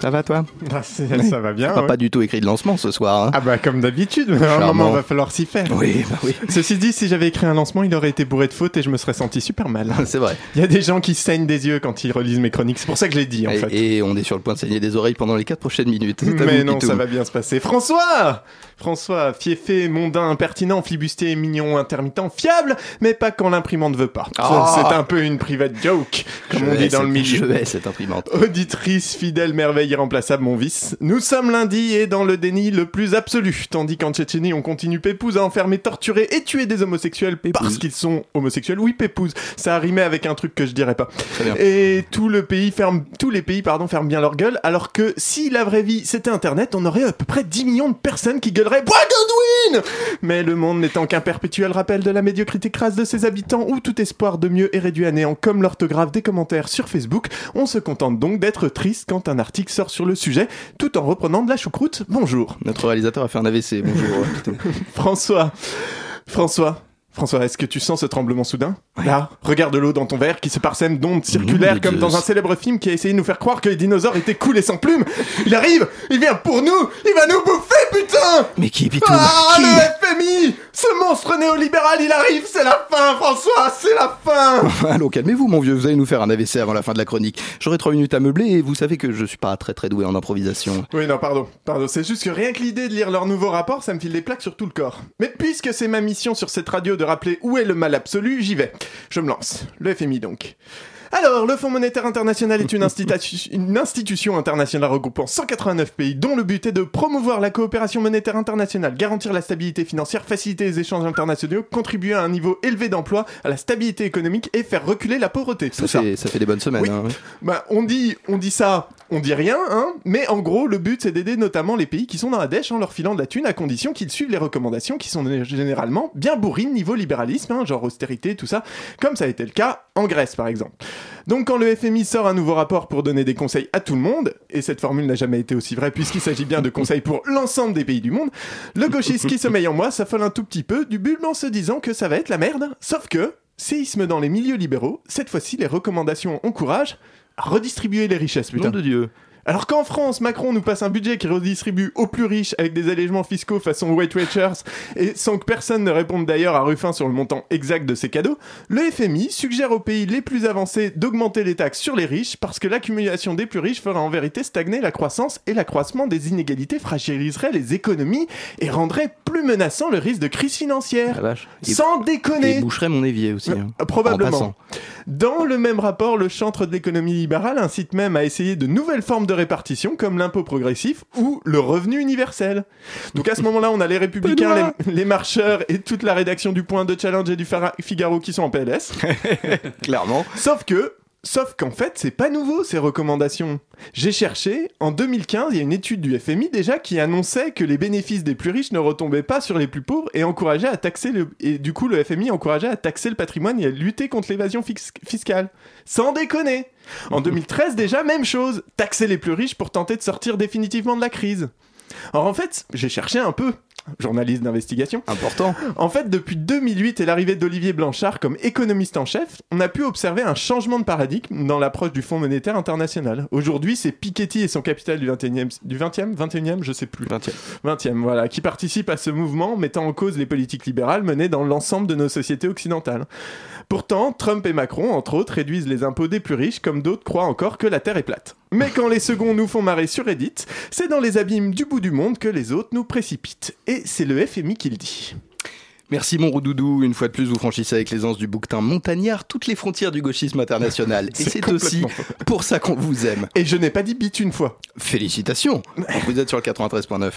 Ça va toi ah, Ça va bien. On pas du tout écrit de lancement ce soir. Hein. Ah bah comme d'habitude, à un moment va falloir s'y faire. Oui, bah oui. Ceci dit, si j'avais écrit un lancement, il aurait été bourré de fautes et je me serais senti super mal. C'est vrai. Il y a des gens qui saignent des yeux quand ils relisent mes chroniques, c'est pour ça que je l'ai dit en et, fait. Et on est sur le point de saigner des oreilles pendant les 4 prochaines minutes. Mais non, ça va bien se passer. François François, fiefé, mondain, impertinent, flibustier, mignon, intermittent, fiable, mais pas quand l'imprimante veut pas. Ah. C'est un peu une private joke, comme on dit dans le milieu. Je hais cette imprimante. Auditrice, fidèle, merveille, irremplaçable, mon vice. Nous sommes lundi et dans le déni le plus absolu. Tandis qu'en Tchétchénie, on continue Pépouze à enfermer, torturer et tuer des homosexuels parce qu'ils sont homosexuels. Oui, Pépouze. Ça a rimé avec un truc que je dirais pas. Et tout le pays ferme, tous les pays, pardon, ferment bien leur gueule. Alors que si la vraie vie c'était Internet, on aurait à peu près 10 millions de personnes qui gueuleraient Bois Godwin Mais le monde n'étant qu'un perpétuel rappel de la médiocrité crasse de ses habitants où tout espoir de mieux est réduit à néant comme l'orthographe des commentaires sur Facebook, on se contente donc d'être triste quand un article sort sur le sujet, tout en reprenant de la choucroute. Bonjour. Notre réalisateur a fait un AVC. Bonjour. François. François. François, est-ce que tu sens ce tremblement soudain? Là, regarde l'eau dans ton verre qui se parsème d'ondes circulaires comme dans un célèbre film qui a essayé de nous faire croire que les dinosaures étaient coulés sans plumes. Il arrive Il vient pour nous Il va nous bouffer, putain Mais qui, Pitou? Ah, le FMI monstre néolibéral, il arrive C'est la fin, François C'est la fin Allons, calmez-vous, mon vieux, vous allez nous faire un AVC avant la fin de la chronique. J'aurai trois minutes à meubler et vous savez que je suis pas très très doué en improvisation. Oui, non, pardon. Pardon, c'est juste que rien que l'idée de lire leur nouveau rapport, ça me file des plaques sur tout le corps. Mais puisque c'est ma mission sur cette radio de rappeler où est le mal absolu, j'y vais. Je me lance. Le FMI donc. Alors, le Fonds monétaire international est une, une, institution internationale regroupant 189 pays dont le but est de promouvoir la coopération monétaire internationale, garantir la stabilité financière, faciliter les échanges internationaux, contribuer à un niveau élevé d'emploi, à la stabilité économique et faire reculer la pauvreté. Ça, fait, ça. fait des bonnes semaines. Hein, bah, on, dit, on dit ça, on dit rien, hein, mais en gros, le but c'est d'aider notamment les pays qui sont dans la dèche en leur filant de la thune à condition qu'ils suivent les recommandations qui sont généralement bien bourrines niveau libéralisme, hein, genre austérité, tout ça, comme ça a été le cas en Grèce par exemple. Donc quand le FMI sort un nouveau rapport pour donner des conseils à tout le monde, et cette formule n'a jamais été aussi vraie puisqu'il s'agit bien de conseils pour l'ensemble des pays du monde, le gauchiste qui sommeille en moi s'affole un tout petit peu du bulbe en se disant que ça va être la merde, sauf que, séisme dans les milieux libéraux, cette fois-ci les recommandations encouragent redistribuer les richesses, putain. Nom de Dieu. Alors qu'en France, Macron nous passe un budget qui redistribue aux plus riches avec des allègements fiscaux façon Weight Watchers et sans que personne ne réponde d'ailleurs à Ruffin sur le montant exact de ses cadeaux, le FMI suggère aux pays les plus avancés d'augmenter les taxes sur les riches parce que l'accumulation des plus riches ferait en vérité stagner la croissance et l'accroissement des inégalités fragiliserait les économies et rendrait plus menaçant le risque de crise financière. Sans déconner. Et boucherait mon évier aussi. Hein, euh, probablement. Dans le même rapport, le chantre de l'économie libérale incite même à essayer de nouvelles formes de répartition comme l'impôt progressif ou le revenu universel. Donc à ce moment-là, on a les républicains, les, marcheurs et toute la rédaction du Point de Challenge et du Figaro qui sont en PLS. Clairement. Sauf que Sauf qu'en fait, c'est pas nouveau ces recommandations. J'ai cherché, en 2015, il y a une étude du FMI déjà qui annonçait que les bénéfices des plus riches ne retombaient pas sur les plus pauvres et encourageait à taxer le du coup le FMI encourageait à taxer le patrimoine et à lutter contre l'évasion fiscale. Sans déconner. En 2013 déjà même chose, taxer les plus riches pour tenter de sortir définitivement de la crise. Alors en fait, j'ai cherché un peu journaliste d'investigation. Important. En fait, depuis 2008 et l'arrivée d'Olivier Blanchard comme économiste en chef, on a pu observer un changement de paradigme dans l'approche du Fonds monétaire international. Aujourd'hui, c'est Piketty et son capital du 21e, du 20e, 21e, je sais plus. 20e. 20e, voilà, qui participent à ce mouvement mettant en cause les politiques libérales menées dans l'ensemble de nos sociétés occidentales. Pourtant, Trump et Macron, entre autres, réduisent les impôts des plus riches, comme d'autres croient encore que la Terre est plate. Mais quand les seconds nous font marrer sur Reddit, c'est dans les abîmes du bout du monde que les autres nous précipitent. Et c'est le FMI qui le dit. Merci mon roudoudou, une fois de plus vous franchissez avec l'aisance du bouquetin montagnard toutes les frontières du gauchisme international. Et c'est aussi pour ça qu'on vous aime. Et je n'ai pas dit bit une fois. Félicitations, vous êtes sur le 93.9.